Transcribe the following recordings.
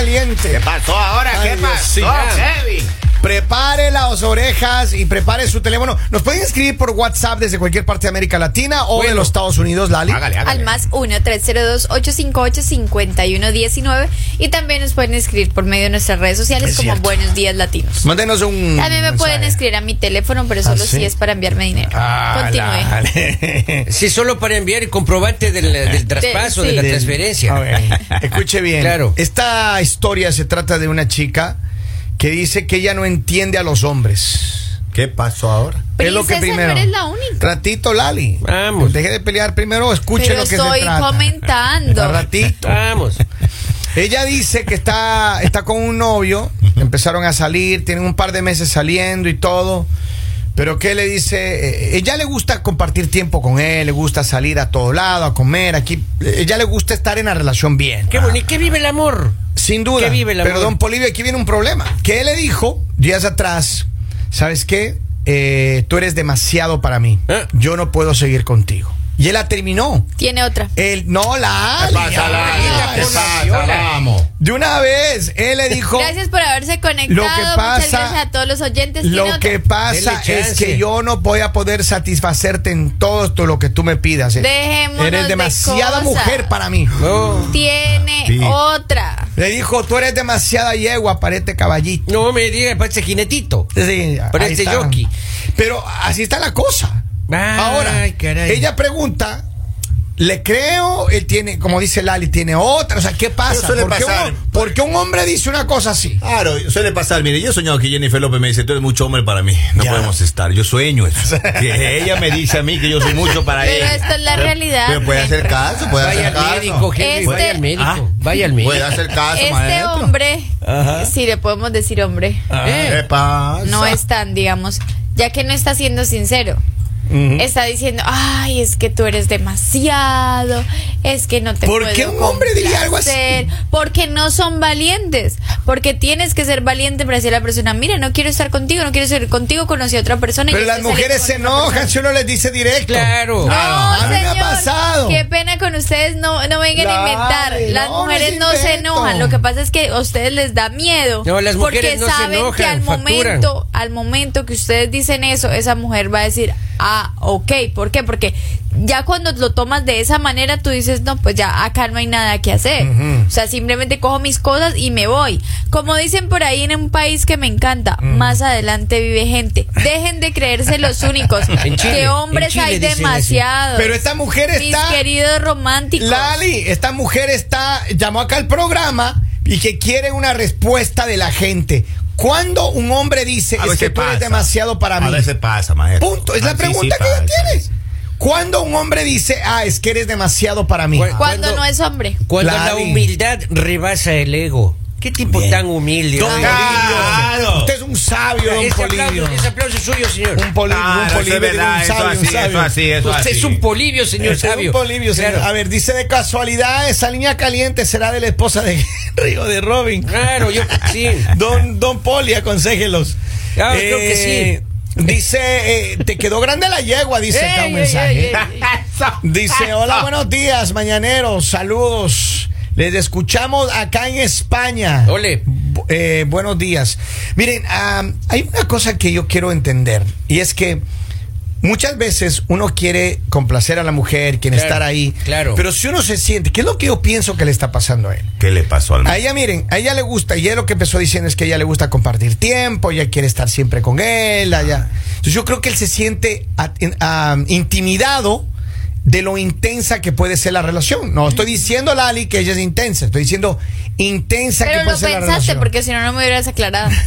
caliente. ¿Qué pasó ahora? Ay, ¿Qué pasó. Kevin? Las orejas y prepare su teléfono. Nos pueden escribir por WhatsApp desde cualquier parte de América Latina o de Bueno. los Estados Unidos, Lali. Hágale, hágale. Al más 1-302-858-5119. Y también nos pueden escribir por medio de nuestras redes sociales Es como cierto. Buenos Días Latinos. Mándenos un. También me pueden escribir a mi teléfono, pero solo ¿Ah, sí? si es para enviarme dinero. Ah, Continúe. Sí, solo para enviar el comprobante del, del traspaso, de, sí. la transferencia. A ver, escuche bien. Claro. Esta historia se trata de una chica que dice que ella no entiende a los hombres. ¿Qué pasó ahora? Es lo que primero. no eres la única. Ratito, Lali. Vamos. Deje de pelear primero, escuche Pero lo que estoy se trata. comentando. A ratito. Vamos. Ella dice que está, está con un novio, empezaron a salir, tienen un par de meses saliendo y todo. Pero que le dice, Eh, ella le gusta compartir tiempo con él, le gusta salir a todo lado, a comer, aquí, ella le gusta estar en la relación bien. Qué bonito. ¿Qué vive el amor? Sin duda. ¿Qué vive el amor? Pero don Polivio, aquí viene un problema. Que él le dijo días atrás, ¿sabes qué? Eh, tú eres demasiado para mí. ¿Eh? Yo no puedo seguir contigo. Y él la terminó. Tiene otra. Él, no, la ¿Qué pasa, Lali? Ay, ¿Qué pasa? Vamos. De una vez, él le dijo. Gracias por haberse conectado. Lo que pasa- Muchas gracias a todos los oyentes. ¿Tiene Lo otra? que pasa es que yo no voy a poder satisfacerte en todo esto lo que tú me pidas. eh. Dejémonos Eres de demasiada mujer para mí. Tiene Sí. otra. Le dijo, tú eres demasiada yegua para este caballito. no me diga, parece jinetito. Sí, Para este jockey. Pero así está la cosa. Ay, Ahora, caray. ella pregunta, ¿le creo? Él tiene, como dice Lali, tiene otra. O sea, ¿qué pasa? Pero suele ¿Por qué, pasar. un, por qué un hombre dice una cosa así? Claro, suele pasar. Mire, yo he soñado que Jennifer López me dice, tú eres mucho hombre para mí. No Ya. podemos estar. Yo sueño eso. Que ella me dice a mí que yo soy mucho para Pero ella. esto es la Pero- realidad, Pero puede hacer caso, puede Vaya hacer caso. médico, Este- vaya al médico. Ah, vaya al médico. Puede hacer caso, Este maestro. hombre, si le podemos decir hombre, Eh, ¿Qué pasa? no es tan, digamos, ya que no está siendo sincero. Está diciendo, ay, es que tú eres demasiado, es que no te ¿Por puedo qué un hombre diría algo así? complacer", Porque no son valientes, porque tienes que ser valiente para decirle a la persona, mira, no quiero estar contigo, no quiero ser contigo, conocí a otra persona. y Pero las mujeres se enojan persona". si uno les dice directo. Claro. No, mí me ha señor, pasado. Qué pena con ustedes, no, no vengan a inventar. Las no, mujeres no no, se enojan. Lo que pasa es que a ustedes les da miedo. No, las porque mujeres no se saben que enojan, al facturan. momento, al momento que ustedes dicen eso, esa mujer va a decir, ah, ok. ¿Por qué? Porque ya cuando lo tomas de esa manera, tú dices, no, pues ya acá no hay nada que hacer. O sea, simplemente cojo mis cosas y me voy. Como dicen por ahí en un país que me encanta, más adelante vive gente. Dejen de creerse los únicos. Chile, que hombres hay demasiados. Pero esta mujer Mis está. queridos románticos. Lali, esta mujer está. Llamó acá al programa y que quiere una respuesta de la gente. ¿Cuándo un hombre dice A es que tú eres demasiado para mí? A veces pasa, maestro. Punto. Es la Ah, sí, pregunta sí que ella tiene. ¿Cuándo un hombre dice, ah, es que eres demasiado para mí? ¿Cuál- Cuando Cuando- no es hombre. Cuando la humildad rebasa el ego. ¿Qué tipo Bien. tan humilde? Don Claro. Usted es un sabio, don Ese Polivio. aplauso, ese aplauso es suyo, señor. Un, poli- Claro, un eso es Polivio, verdad, un eso sabio, un sabio. eso así, eso Usted así. es un polivio, señor Ese es sabio. un Polivio, señor. Claro. A ver, dice de casualidad, esa línea caliente será de la esposa de Henry o de Robin. Claro, yo sí. Don, don Poli, aconséjelos. Ah, creo que Dice, eh, te quedó grande la yegua, dice acá un mensaje. Dice, hola, buenos días, mañaneros, saludos. Les escuchamos acá en España. Ole. Eh, buenos días. Miren, ah, hay una cosa que yo quiero entender y es que muchas veces uno quiere complacer a la mujer, quiere Claro, estar ahí. claro. Pero si uno se siente, ¿qué es lo que yo pienso que le está pasando a él? ¿Qué le pasó al A ella, miren, a ella le gusta, y ella lo que empezó diciendo es que a ella le gusta compartir tiempo, ella quiere estar siempre con él, allá. Entonces yo creo que él se siente a- ah, intimidado de lo intensa que puede ser la relación. No estoy diciendo, Lali, que ella es intensa, estoy diciendo intensa que Pero puede lo ser la pensaste relación. porque si no, no me hubieras aclarado.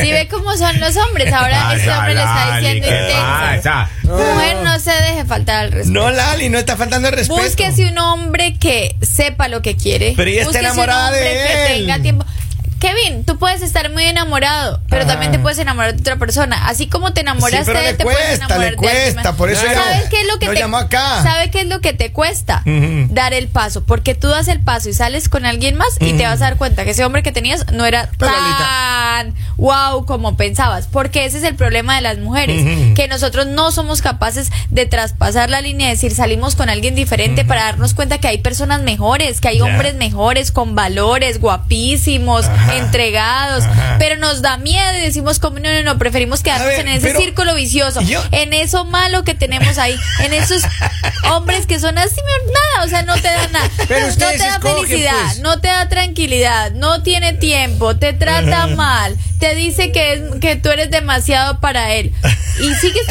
Si ve cómo son los hombres, ahora este hombre le está diciendo intensa. Mujer, no se deje faltar al respeto. No, Lali, no está faltando el respeto. Búsquese un hombre que sepa lo que quiere. Pero ella está enamorada un hombre de que tenga tiempo. Kevin, tú puedes estar muy enamorado, pero Ajá. también te puedes enamorar de otra persona. Así como te enamoraste Sí, pero de le te puedes cuesta, enamorar le de cuesta, más. por eso ya- ¿Sabes qué es lo que lo te acá. ¿Sabe qué es lo que te cuesta? Dar el paso, porque tú das el paso y sales con alguien más y te vas a dar cuenta que ese hombre que tenías no era Pero, tan wow como pensabas, porque ese es el problema de las mujeres, que nosotros no somos capaces de traspasar la línea, de decir salimos con alguien diferente para darnos cuenta que hay personas mejores, que hay hombres mejores con valores, guapísimos, Ajá. Entregados, Ajá. pero nos da miedo y decimos como no, no, no, preferimos quedarnos ver, en ese círculo vicioso, yo- en eso malo que tenemos ahí, en esos hombres que son así, nada, o sea, no te dan nada, Pero no te da escogen, felicidad, pues. no te da tranquilidad, no tiene tiempo, te trata mal, te dice que, es, que tú eres demasiado para él. Y sigues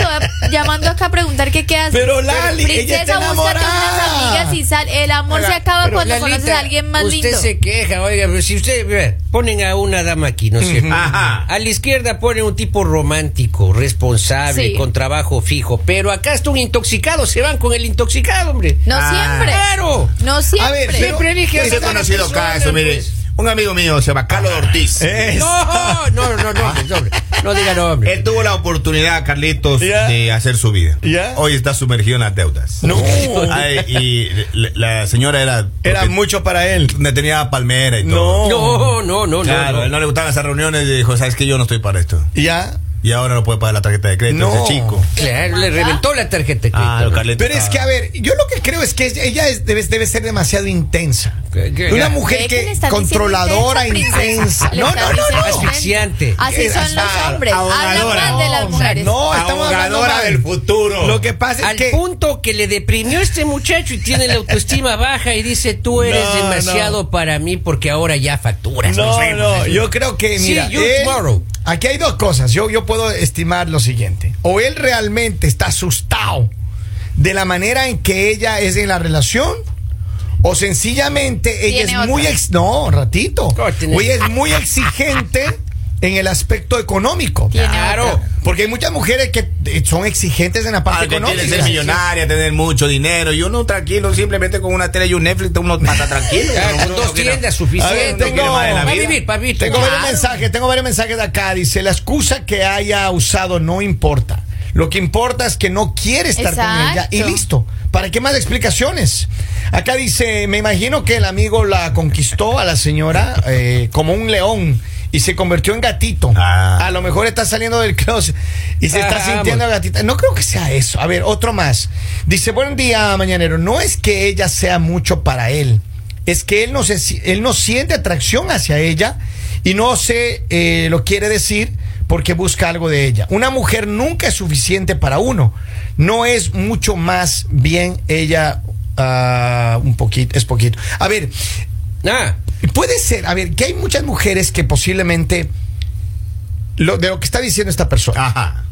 llamando acá a preguntar qué quedas. Pero, Lali, ella está Princesa, búscate unas enamorada. amigas y sal. El amor se acaba cuando Lalita, conoces a alguien más usted lindo. se queja, oiga, pero si usted mira, ponen a una dama aquí, ¿no es cierto? Ajá. A la izquierda ponen un tipo romántico, responsable, Sí. con trabajo fijo, pero acá está un intoxicado, se van con el intoxicado, hombre. No Ah, siempre. claro. No siempre. A ver, Siempre a Ese esa conocido persona, caso, mire. pues. Un amigo mío se llama Carlos Ortiz. Es- No, no, no, no, hombre, hombre, no diga nombre. Él tuvo la oportunidad, Carlitos, Ya. de hacer su vida. Ya. Hoy está sumergido en las deudas. No. Ay, y la, señora era. Era mucho para él. Tenía palmera y todo. No. No, no, no, Claro, no. él no le gustaban esas reuniones y dijo, ¿sabes que Yo no estoy para esto. Ya. Y ahora no puede pagar la tarjeta de crédito No. ese chico. Claro, le reventó la tarjeta de Ah, crédito. lo Carlitos. Pero es que, a ver, yo lo que creo es que ella es- debe, debe ser demasiado intensa. ¿Qué- qué? Una mujer que controladora, intensa, intensa. No, no, no, no. Asfixiante. Así son los hombres. Hablan ahogadora. mal de las No, mujeres. No, estamos mal. del futuro. Lo que pasa es Al que punto que le deprimió este muchacho y tiene la autoestima baja y dice, tú eres No, demasiado no. para mí porque ahora ya facturas. No, no, yo creo que, Sí, mira, tomorrow. aquí hay dos cosas. Yo, yo puedo estimar lo siguiente. O él realmente está asustado de la manera en que ella es en la relación, o sencillamente ella es muy... ex- no, ratito. Ella es muy exigente en el aspecto económico. Claro. Porque hay muchas mujeres que eh, son exigentes en la parte Ah, que económica. quiere ser millonaria, tener mucho dinero. Y uno tranquilo, simplemente con una tele y un Netflix, uno pasa tranquilo. Con dos tiendas Para vida. vivir, para vivir. Tengo Claro. varios mensajes, tengo varios mensajes de acá. Dice, la excusa que haya usado no importa. Lo que importa es que no quiere estar con ella y listo. ¿Para qué más explicaciones? Acá dice, me imagino que el amigo la conquistó a la señora eh, como un león y se convirtió en gatito. Ah. A lo mejor está saliendo del closet y se está Ah, sintiendo vamos. gatita. No creo que sea eso. A ver, otro más. Dice, buen día, mañanero. No es que ella sea mucho para él. Es que él no, se, él no siente atracción hacia ella y no se eh, lo quiere decir porque busca algo de ella. Una mujer nunca es suficiente para uno. No es mucho más bien ella ah, un poquito, es poquito. A ver, Ah, Puede ser, a ver, que hay muchas mujeres que posiblemente lo, de lo que está diciendo esta persona, Ajá.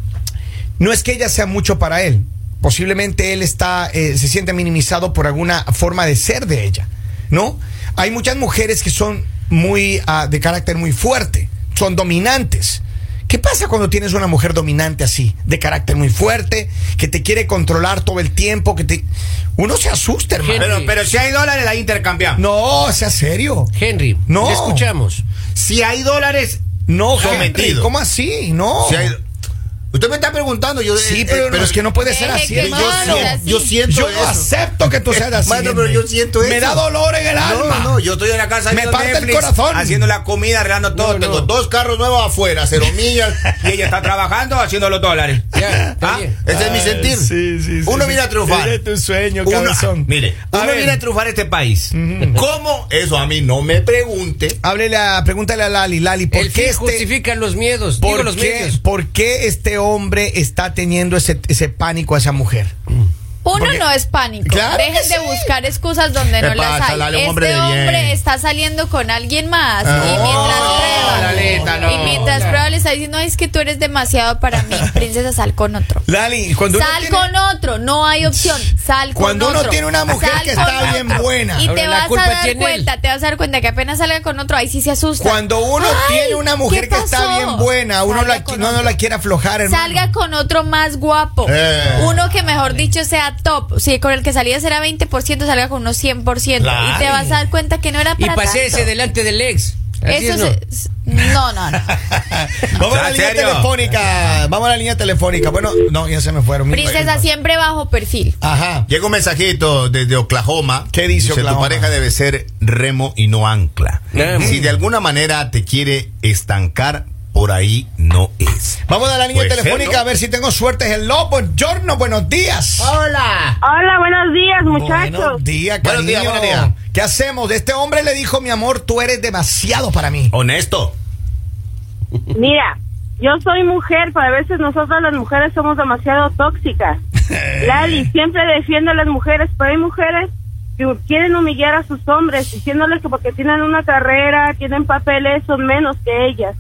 no es que ella sea mucho para él. Posiblemente él está, eh, se siente minimizado por alguna forma de ser de ella, ¿no? Hay muchas mujeres que son muy ah, de carácter muy fuerte, son dominantes. ¿Qué pasa cuando tienes una mujer dominante así, de carácter muy fuerte, que te quiere controlar todo el tiempo, que te uno se asusta, hermano. Pero, pero si hay dólares, la intercambiamos. No, sea serio. Henry, No. escuchamos. Si hay dólares, No, Sometido. Henry, ¿cómo así? No. si hay- Usted me está preguntando. Yo, Sí, eh, pero, eh, es que no puede ser así. Yo siento- así. yo siento Yo eso. acepto que tú seas así. Mano, pero yo siento Me eso. da dolor en el No, alma. no, yo estoy en la casa Me parte el corazón. haciendo la comida, arreglando todo. No, Tengo dos carros nuevos afuera, cero millas, y ella está trabajando haciendo los dólares. ¿Ah? Ese es mi sentir. sí, sí, sí, uno sí. viene a trufar. Ese es tu sueño, Uno- cabezón. mire, A uno ver. viene a trufar este país. ¿Cómo? Eso a mí no me pregunte. Háblele a, pregúntale a Lali, Lali, ¿por El qué este justifica los miedos. Digo ¿Por los qué, medios. por qué este hombre está teniendo ese, ese pánico a esa mujer? Uno Porque- no es pánico. Claro Dejen de buscar excusas donde ¿Qué no las pasa, hay. Lali? Un este hombre está saliendo con alguien más Ah. y mientras No, prueba Lalita, no. y mientras prueba le está diciendo "Ay, es que tú eres demasiado para mí, princesa sal con otro. Lali, cuando uno Sal tiene- con otro, no hay opción. Sal con Cuando uno otro. tiene una mujer Sal que está bien otro. buena. Y te vas a dar él. cuenta, te vas a dar cuenta que apenas salga con otro, ahí sí se asusta. Cuando uno Ay, tiene una mujer ¿qué que está bien buena, uno, la, no, no otro. la quiere aflojar, hermano. Salga con otro más guapo. Eh. Uno que mejor dicho sea top. Si con el que salías era 20%, salga con unos 100%. Y te vas a dar cuenta que no era Y para paséese tanto. delante del ex. Así Eso es, es- No, no, no. Vamos a la ¿En línea serio? telefónica. Vamos a la línea telefónica. Bueno, no, ya se me fueron. Princesa siempre bajo perfil. Ajá. Llega un mensajito desde Oklahoma. ¿Qué dice Oklahoma? Tu pareja debe ser remo y no ancla. Si de alguna manera te quiere estancar, por ahí no es. Vamos a la línea ser, telefónica ¿no? a ver si tengo suerte. Hello, buongiorno, buenos días. Hola. Hola, buenos días, muchachos. Buenos días, Buenos días, buenos días. ¿Qué hacemos? Este hombre le dijo, mi amor, tú eres demasiado para mí. Honesto. Mira, yo soy mujer, pero a veces nosotras las mujeres somos demasiado tóxicas. Lali siempre defiende a las mujeres, pero hay mujeres que quieren humillar a sus hombres, diciéndoles que porque tienen una carrera, tienen papeles, son menos que ellas.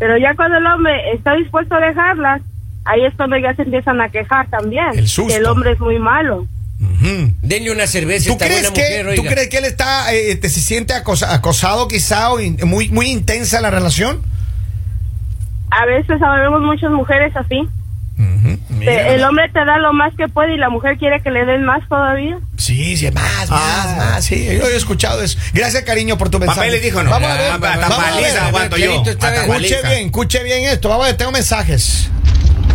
Pero ya cuando el hombre está dispuesto a dejarlas, ahí es cuando ya se empiezan a quejar también. El susto. Que el hombre es muy malo. Ujú. Denle una cerveza ¿Tú esta crees, buena que, mujer, ¿Tú crees que él está, eh, te- se siente acosa- acosado quizá o in- muy, muy intensa la relación? A veces sabemos muchas mujeres así. Mira. Te- el hombre te da lo más que puede y la mujer quiere que le den más todavía. Sí, sí, más, más, Ah. más. Sí, yo he escuchado eso. Gracias, cariño, por tu mensaje. Papeles dijo, no. Vamos a ver. Ah, hasta vamos a ver. aguanto yo. bien. Escuche bien, escuche bien esto. Vamos a ver, tengo mensajes.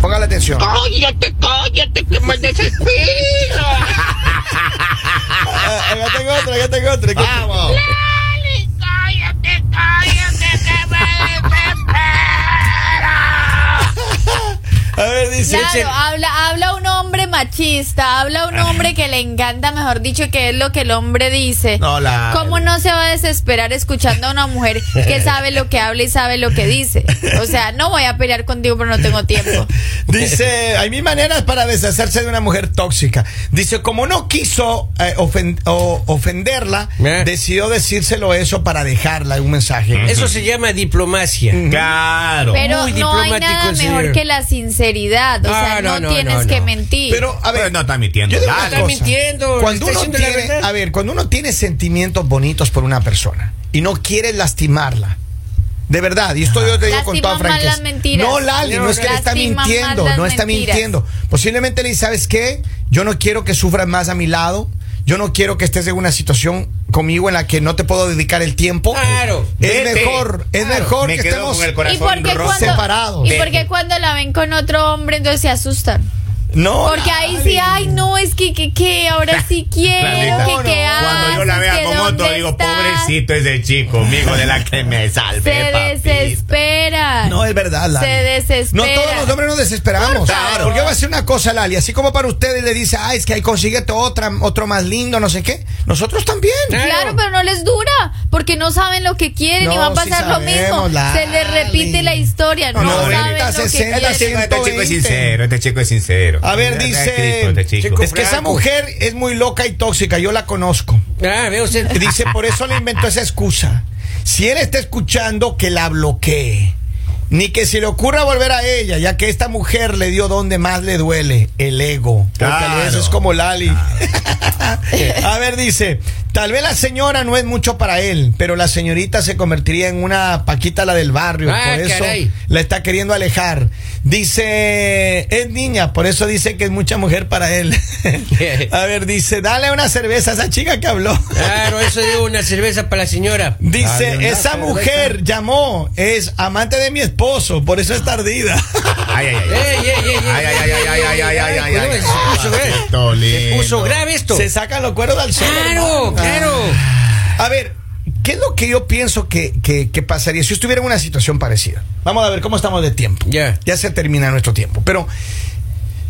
Póngale atención. Cállate, cállate, que me desespero. Ah, acá tengo otro, acá tengo otro. acá- Vamos. Dale, cállate, cállate, que me desespero. A ver, dice. Claro, habla, habla un hombre machista, habla un hombre que le encanta, mejor dicho, que es lo que el hombre dice. No, la- ¿Cómo no se va a desesperar escuchando a una mujer que sabe lo que habla y sabe lo que dice? O sea, no voy a pelear contigo, pero no tengo tiempo. Dice, hay mil maneras para deshacerse de una mujer tóxica. Dice, como no quiso eh, o- ofenderla, Eh. decidió decírselo eso para dejarla un mensaje. Eso se llama diplomacia. Claro. Pero Muy no hay nada mejor que la sinceridad. O sea, Ah, no, no, no, tienes no, que mentir. Pero, a ver, Pero no está mintiendo. yo. Está mintiendo, Cuando uno tiene, a ver, cuando uno tiene sentimientos bonitos por una persona y no quiere lastimarla, de verdad, y esto yo te digo con toda franqueza. No, Lali, no, No, es que le está mintiendo, no está mentiras. mintiendo. Posiblemente le dice, ¿sabes qué? Yo no quiero que sufras más a mi lado. Yo no quiero que estés en una situación conmigo en la que no te puedo dedicar el tiempo. Claro. Es Vete. mejor, es Claro. mejor Me que estemos. con el ¿Y corazón por qué roto. cuando, separados. ¿Y por qué cuando la ven con otro hombre entonces se asustan? No, Porque ahí sí, ay, no, es que, que, que, ahora sí quiero, que, no, que no. Cuando yo la vea con otro, digo, pobrecito ese chico, amigo de la que me salve, Se papito. desespera. No, es verdad, Lali. Se desespera. No todos los hombres nos desesperamos. Por favor. Porque va a ser una cosa, Lali. Así como para ustedes le dice, ay, es que ahí consíguete otra, otro más lindo, no sé qué. Nosotros también. Claro, pero no les dura, porque no saben lo que quieren y va a sí pasar lo mismo. Lali. Se les repite la historia, no, No, saben lo que 60, quieren. Este chico, este es 120. sincero, este chico es sincero. A ver, dice. escrito, este chico. Es que esa mujer es muy loca y tóxica. Yo la conozco. Ah, veo usted. Dice, por eso le inventó esa excusa. Si él está escuchando, que la bloquee. Ni que se le ocurra volver a ella, ya que esta mujer le dio donde más le duele, el ego. O tal vez Claro. es como Lali. a ver, dice, tal vez la señora no es mucho para él, pero la señorita se convertiría en una paquita la del barrio. Ah, por eso caray. la está queriendo alejar. Dice, es niña, por eso dice que es mucha mujer para él. a ver, dice, dale una cerveza a esa chica que habló. Claro, eso digo una cerveza para la señora. Dice, Dale esa cerveza. mujer llamó, es amante de mi esposo, por eso es tardida. Ay, ay, ay. Ey, ey, ey, ey, Ay, ay, ay, ay, ay, ay, ay, ay, Cuidado, ay, Se puso grave. Se puso grave esto. Se sacan los cueros del sol. Claro, hermano. claro. A ver, ¿qué es lo que yo pienso que, que- que pasaría si yo estuviera en una situación parecida? Vamos a ver cómo estamos de tiempo. Ya. Ya se termina nuestro tiempo. Pero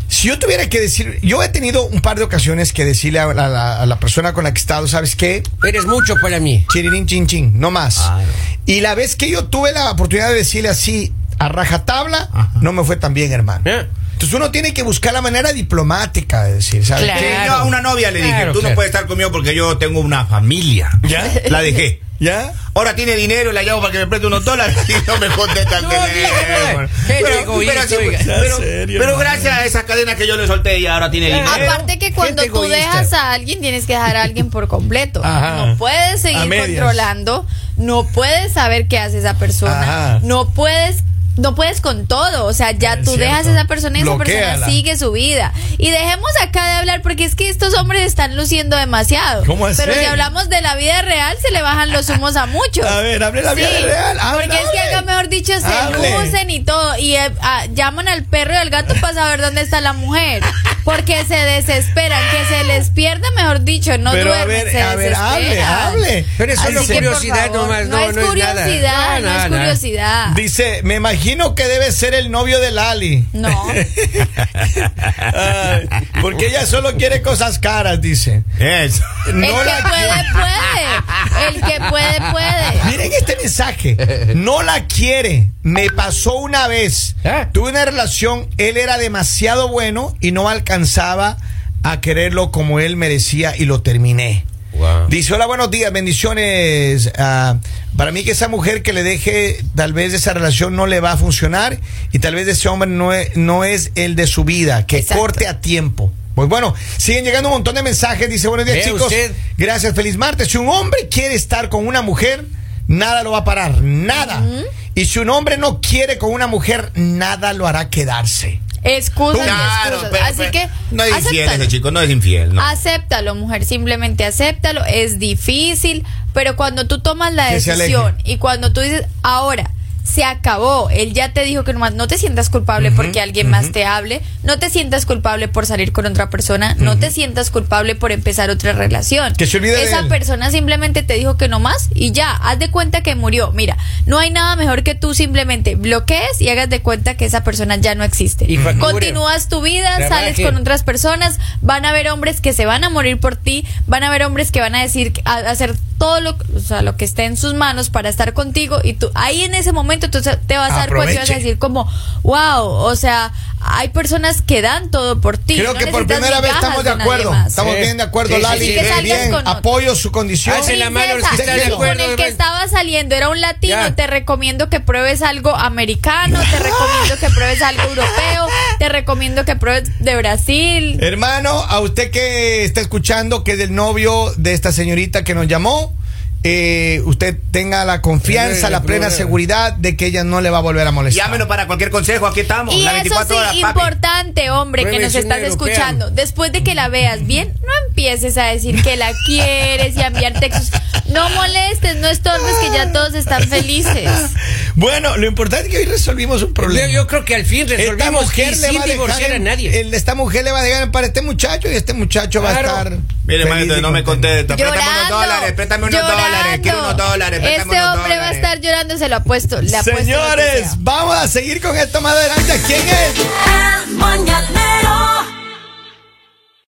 si yo tuviera que decir, yo he tenido un par de ocasiones que decirle a la, a la- a la persona con la que he estado, ¿sabes qué? Eres mucho para mí. Chirirín, chin, chin, no más. Claro. Y la vez que yo tuve la oportunidad de decirle así a rajatabla, Ajá. no me fue tan bien, hermano. ¿Eh? Entonces uno tiene que buscar la manera diplomática de decir, ¿sabes? Claro. Sí, yo a una novia le dije, tú claro. no puedes estar conmigo porque yo tengo una familia. ¿Ya? La dejé. ¿Ya? Ahora tiene dinero y la llamo para que me preste unos dólares y no me contesta el No, teléfono. qué Pero, egoísta, pero, gracias a esa cadena que yo le solté y ahora tiene dinero. Aparte que cuando tú dejas a alguien tienes que dejar a alguien por completo. Ajá. No puedes seguir controlando, no puedes saber qué hace esa persona, Ajá. no puedes no puedes con todo, o sea, ya Es tú cierto. dejas a esa persona y esa persona sigue su vida. Y dejemos acá de hablar porque es que estos hombres están luciendo demasiado. ¿Cómo? Pero si hablamos de la vida real, se le bajan los humos a muchos. A ver, hable la vida real, hable, porque es que acá, mejor dicho, se lucen y todo. Y eh, ah, llaman al perro y al gato para saber dónde está la mujer. Porque se desesperan, que se les pierda, mejor dicho, no Pero a duermen, ver, se a ver, hable, hable. Pero es solo Así que, por curiosidad favor, nomás, no, no, es no es nada. curiosidad, no, No, es no, no. curiosidad. Dice, me imagino que debe ser el novio de Lali. No. Ay, porque ella solo quiere cosas caras, dice. Eso. El No que puede, puede. El que puede, puede. Miren este mensaje. No la quiere. Me pasó una vez. ¿Eh? Tuve una relación. Él era demasiado bueno y no alcanzaba a quererlo como él merecía y lo terminé. Wow. Dice, hola, buenos días, bendiciones. Ah, para mí que esa mujer que le deje, tal vez esa relación no le va a funcionar y tal vez ese hombre no es, no es el de su vida, que Exacto. corte a tiempo. Pues bueno, siguen llegando un montón de mensajes. Dice, buenos días Vea chicos. usted. Gracias, feliz martes. Si un hombre quiere estar con una mujer, nada lo va a parar, nada. Y si un hombre no quiere con una mujer, nada lo hará quedarse. Excusas y excusas. pero- Así pero que. no es infiel ese chico, no es infiel. No. Acéptalo, mujer, simplemente acéptalo. Es difícil, pero cuando tú tomas la Que decisión y cuando tú dices, ahora, se acabó, él ya te dijo que nomás no te sientas culpable porque alguien más te hable, no te sientas culpable por salir con otra persona, no te sientas culpable por empezar otra relación. Que se olvide de Esa él. persona simplemente te dijo que no más y ya, haz de cuenta que murió. Mira, no hay nada mejor que tú simplemente bloquees y hagas de cuenta que esa persona ya no existe. Y. Continúas tu vida, sales con otras personas, van a haber hombres que se van a morir por ti, van a haber hombres que van a decir, a hacer todo lo, o sea, lo que esté en sus manos para estar contigo y tú ahí en ese momento tú te vas a dar cuenta y vas a decir como, wow, o sea, hay personas que dan todo por ti. Creo no que por primera vez estamos de acuerdo. Estamos Sí. bien de acuerdo, Sí, sí, Lali. sí, que Bien, con. Apoyo su condición. Hace la mano Princesa, está de si acuerdo, con el que estaba saliendo era un latino, Ya. te recomiendo que pruebes algo americano, te recomiendo que pruebes algo europeo, te recomiendo que pruebes de Brasil. Hermano, a usted que está escuchando, que es el novio de esta señorita que nos llamó, eh, usted tenga la confianza, Eh, la plena problema. seguridad de que ella no le va a volver a molestar. Llámenos para cualquier consejo, aquí estamos. Y la eso 24 sí, horas, importante, hombre, que nos estás europea. escuchando. Después de que la veas bien, no empieces a decir que la quieres y a enviar textos. No molestes, no estorbes, que ya todos están felices. Bueno, lo importante es que hoy resolvimos un problema. Yo, yo creo que al fin Esta resolvimos mujer y le sin va a divorciar dejar a nadie. el- esta mujer le va a dejar para este muchacho y este muchacho va a estar. Mire, maestro, no me contesta. Préstame unos dólares, préstame unos llorando. Dólares. Quiero unos dólares, préstame Este hombre va a estar llorando, se lo apuesto. Le apuesto. Señores, vamos a seguir con esto más adelante. ¿Quién es? El mañanero